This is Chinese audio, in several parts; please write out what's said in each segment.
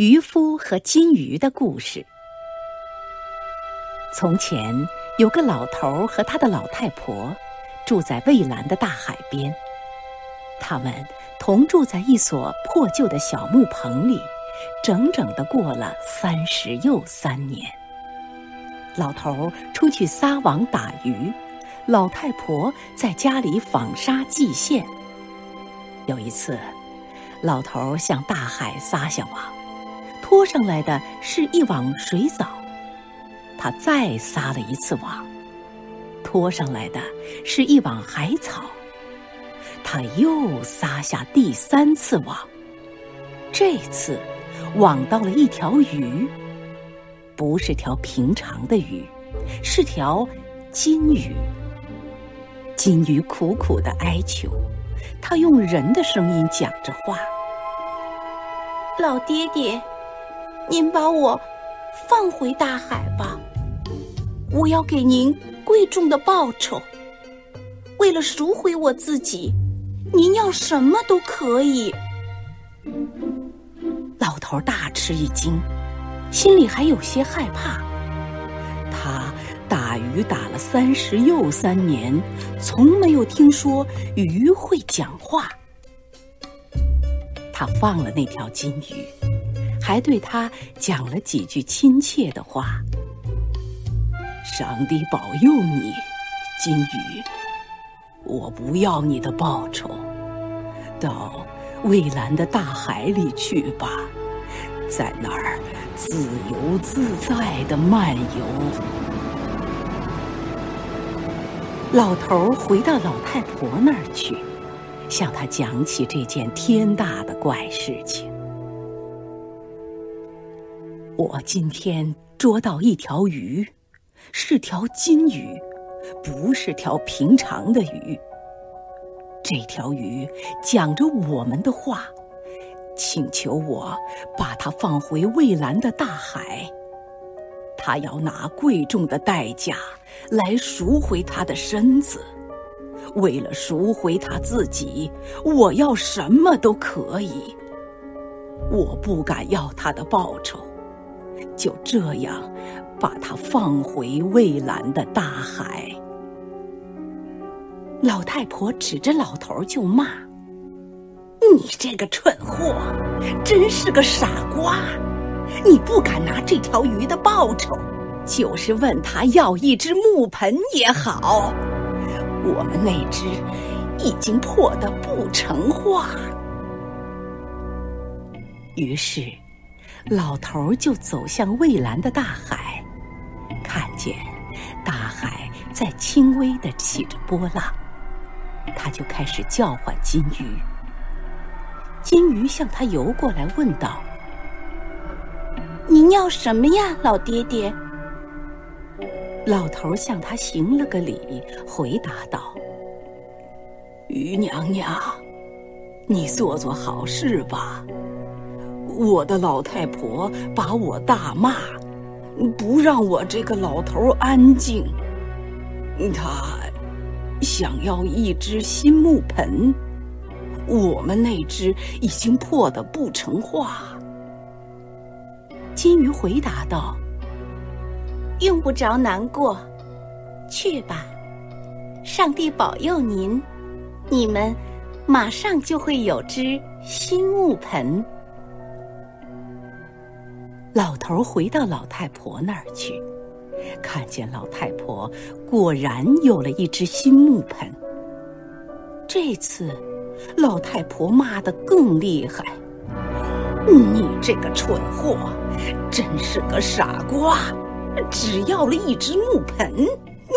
渔夫和金鱼的故事。从前有个老头和他的老太婆，住在蔚蓝的大海边。他们同住在一所破旧的小木棚里，整整的过了三十又三年。老头出去撒网打鱼，老太婆在家里纺纱系线。有一次，老头向大海撒下网。拖上来的是一网水藻，他再撒了一次网，拖上来的是一网海草，他又撒下第三次网，这次网到了一条鱼，不是条平常的鱼，是条金鱼。金鱼苦苦的哀求，他用人的声音讲着话：“老爹爹。”您把我放回大海吧，我要给您贵重的报酬。为了赎回我自己，您要什么都可以。老头大吃一惊，心里还有些害怕。他打鱼打了三十又三年，从没有听说鱼会讲话。他放了那条金鱼。还对他讲了几句亲切的话。上帝保佑你，金鱼。我不要你的报酬，到蔚蓝的大海里去吧，在那儿自由自在的漫游。老头回到老太婆那儿去，向她讲起这件天大的怪事情。我今天捉到一条鱼，是条金鱼，不是条平常的鱼。这条鱼讲着我们的话，请求我把它放回蔚蓝的大海。它要拿贵重的代价来赎回它的身子。为了赎回它自己，我要什么都可以。我不敢要它的报酬。就这样，把它放回蔚蓝的大海。老太婆指着老头就骂：“你这个蠢货，真是个傻瓜！你不敢拿这条鱼的报酬，就是问他要一只木盆也好。我们那只已经破得不成话。”于是。老头就走向蔚蓝的大海，看见大海在轻微的起着波浪，他就开始叫唤金鱼。金鱼向他游过来，问道：“您要什么呀，老爹爹？”老头向他行了个礼，回答道：“鱼娘娘，你做做好事吧。”我的老太婆把我大骂，不让我这个老头安静。她想要一只新木盆，我们那只已经破得不成话。金鱼回答道：“用不着难过，去吧。上帝保佑您，你们马上就会有只新木盆。”老头回到老太婆那儿去，看见老太婆果然有了一只新木盆。这次，老太婆骂得更厉害：“你这个蠢货，真是个傻瓜！只要了一只木盆，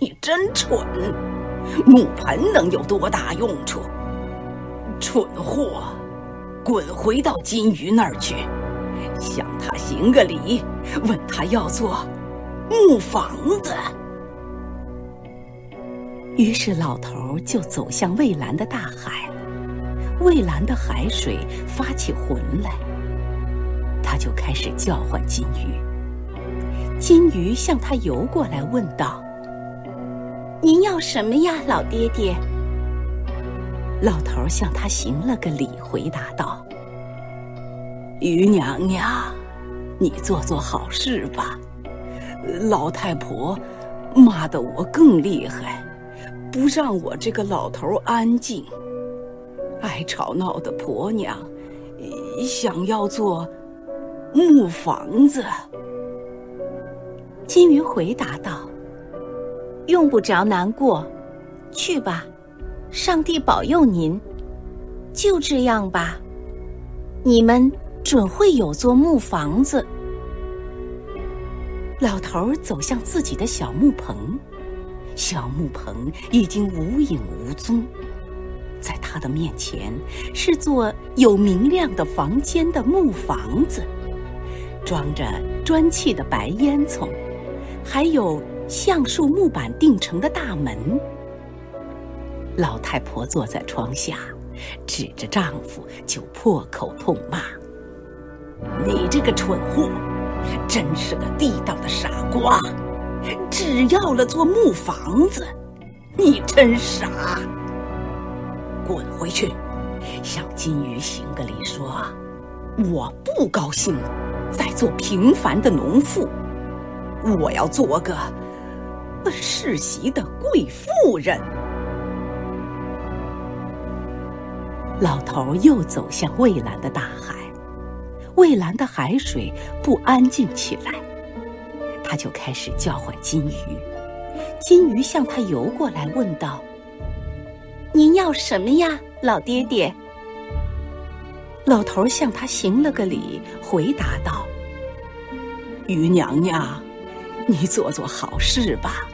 你真蠢！木盆能有多大用处？蠢货，滚回到金鱼那儿去！”向他行个礼，问他要做木房子。于是老头就走向蔚蓝的大海，蔚蓝的海水发起浑来，他就开始叫唤金鱼。金鱼向他游过来，问道：“您要什么呀，老爹爹？”老头向他行了个礼，回答道。于娘娘，你做做好事吧。老太婆骂得我更厉害，不让我这个老头安静。爱吵闹的婆娘想要做木房子。金鱼回答道：“用不着难过，去吧，上帝保佑您。就这样吧，你们准会有座木房子。”老头儿走向自己的小木棚，小木棚已经无影无踪，在他的面前是座有明亮的房间的木房子，装着砖砌的白烟囱。还有橡树木板钉成的大门。老太婆坐在窗下，指着丈夫就破口痛骂：“你这个蠢货，真是个地道的傻瓜！只要了座木房子，你真傻！滚回去，向金鱼行个礼，说我不高兴再做平凡的农妇。”我要做个世袭的贵妇人。老头又走向蔚蓝的大海，蔚蓝的海水不安静起来，他就开始叫唤金鱼。金鱼向他游过来，问道：“您要什么呀，老爹爹？”老头向他行了个礼，回答道：“鱼娘娘。”你做做好事吧。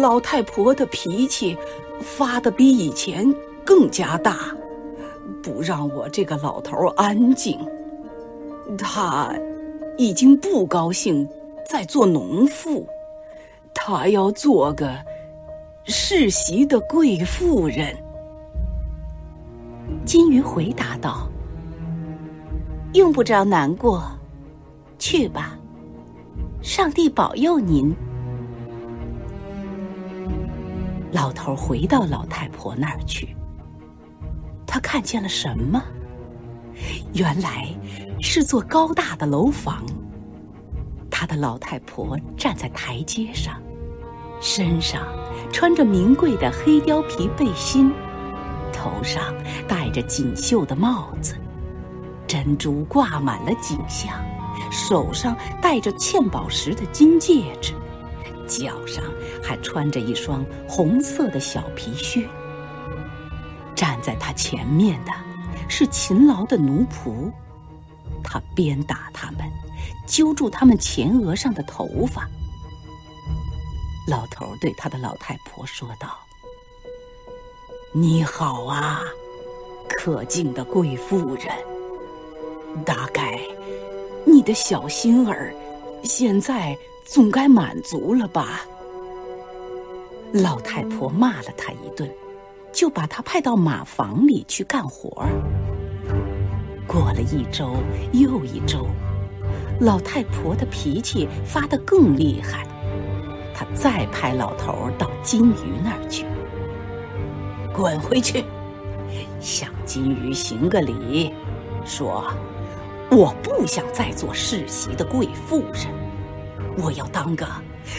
老太婆的脾气发的比以前更加大，不让我这个老头安静。她已经不高兴再做农妇，她要做个世袭的贵妇人。金鱼回答道：“用不着难过，去吧。”上帝保佑您。老头回到老太婆那儿去，他看见了什么？原来是座高大的楼房。他的老太婆站在台阶上，身上穿着名贵的黑貂皮背心，头上戴着锦绣的帽子，珍珠挂满了颈项。手上戴着嵌宝石的金戒指，脚上还穿着一双红色的小皮靴。站在他前面的是勤劳的奴仆，他鞭打他们，揪住他们前额上的头发。老头对他的老太婆说道：“你好啊，可敬的贵妇人，大概……”你的小心儿，现在总该满足了吧？老太婆骂了他一顿，就把他派到马房里去干活。过了一周又一周，老太婆的脾气发得更厉害。她再派老头到金鱼那儿去，滚回去，向金鱼行个礼，说。我不想再做世袭的贵妇人，我要当个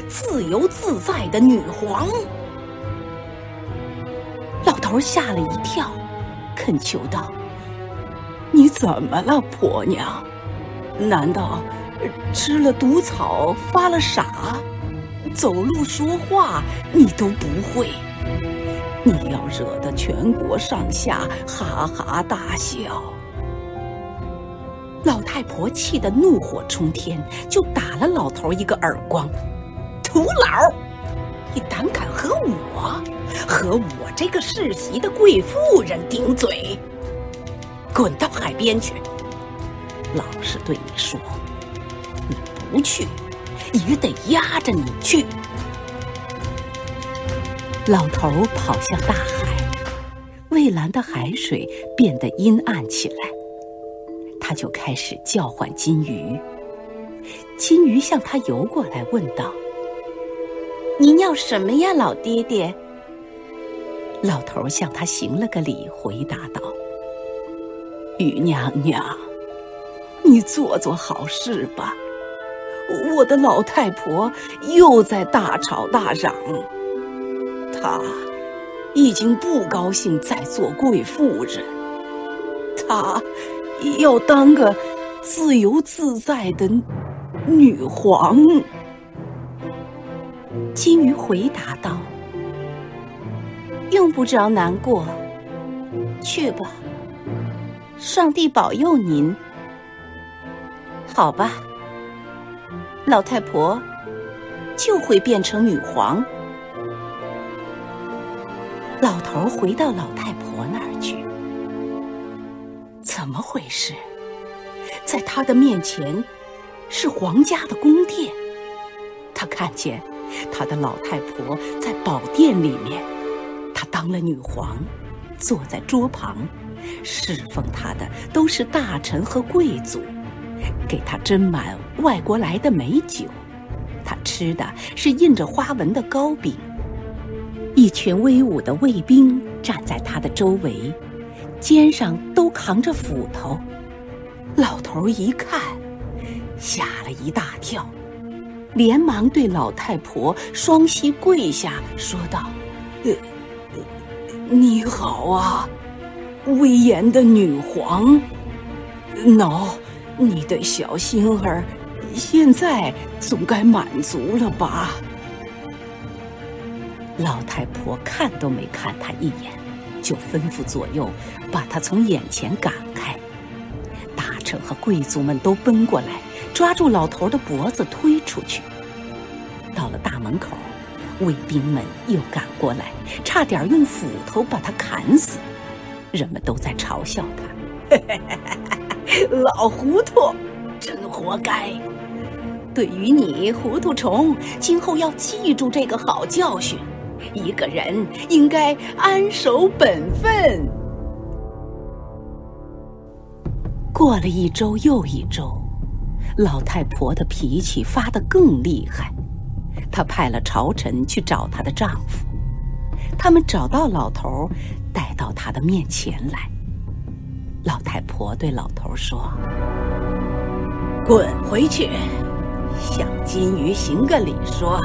自由自在的女皇。老头吓了一跳，恳求道：“你怎么了，婆娘？难道吃了毒草发了傻？走路说话你都不会？你要惹得全国上下哈哈大笑？”老太婆气得怒火冲天，就打了老头一个耳光。土老，你胆敢和我，和我这个世袭的贵妇人顶嘴？滚到海边去！老实对你说，你不去，也得压着你去。老头跑向大海，蔚蓝的海水变得阴暗起来。他就开始叫唤金鱼，金鱼向他游过来，问道：“您要什么呀，老爹爹？”老头向他行了个礼，回答道：“雨娘娘，你做做好事吧。我的老太婆又在大吵大嚷，她已经不高兴再做贵妇人，她要当个自由自在的女皇。金鱼回答道：“用不着难过，去吧，上帝保佑您。好吧。”老太婆就会变成女皇。老头回到老太婆那儿去，怎么回事？在他的面前是皇家的宫殿，他看见他的老太婆在宝殿里面，她当了女皇，坐在桌旁，侍奉他的都是大臣和贵族。给他斟满外国来的美酒，他吃的是印着花纹的糕饼。一群威武的卫兵站在他的周围，肩上都扛着斧头。老头一看，吓了一大跳，连忙对老太婆双膝跪下，说道：“呃，你好啊，威严的女皇，喏。”你的小心儿，现在总该满足了吧？老太婆看都没看他一眼，就吩咐左右把他从眼前赶开。大臣和贵族们都奔过来，抓住老头的脖子推出去。到了大门口，卫兵们又赶过来，差点用斧头把他砍死。人们都在嘲笑他。老糊涂，真活该！对于你，糊涂虫，今后要记住这个好教训：一个人应该安守本分。过了一周又一周，老太婆的脾气发得更厉害。她派了朝臣去找她的丈夫，他们找到老头，带到他的面前来。老太婆对老头说：“滚回去，向金鱼行个礼，说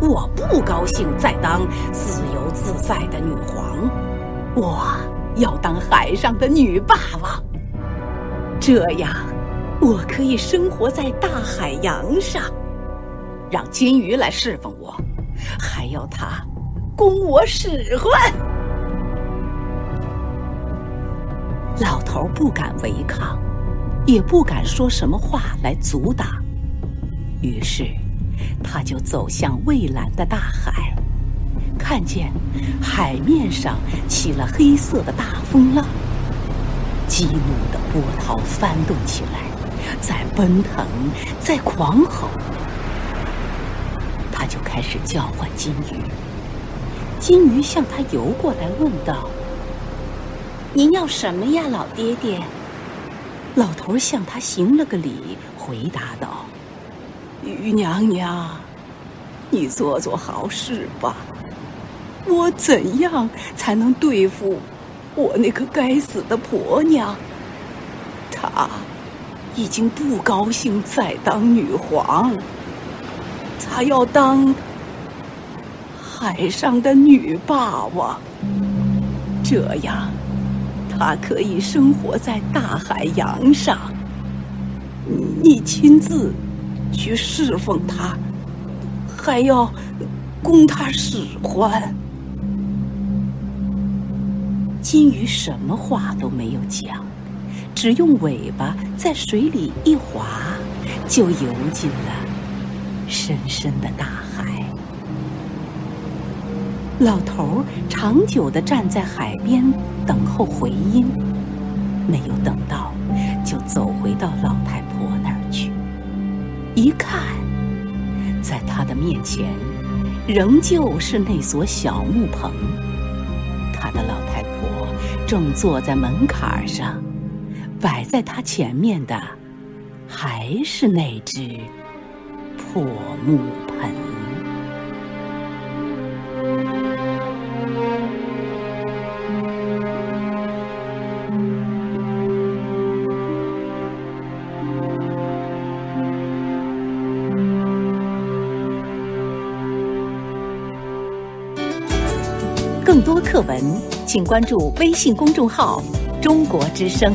我不高兴再当自由自在的女皇，我要当海上的女霸王。这样，我可以生活在大海洋上，让金鱼来侍奉我，还要它供我使唤。”老头不敢违抗，也不敢说什么话来阻挡，于是他就走向蔚蓝的大海，看见海面上起了黑色的大风浪，激怒的波涛翻动起来，在奔腾，在狂吼。他就开始叫唤金鱼，金鱼向他游过来，问道。您要什么呀，老爹爹？老头向他行了个礼，回答道：“于娘娘，你做做好事吧。我怎样才能对付我那个该死的婆娘？她已经不高兴再当女皇，她要当海上的女霸王。这样。”他可以生活在大海洋上，你亲自去侍奉他，还要供他使唤。金鱼什么话都没有讲，只用尾巴在水里一划，就游进了深深的大海。老头长久地站在海边。等候回音，没有等到，就走回到老太婆那儿去。一看，在他的面前，仍旧是那所小木棚。他的老太婆正坐在门槛上，摆在他前面的，还是那只破木请关注微信公众号“中国之声”。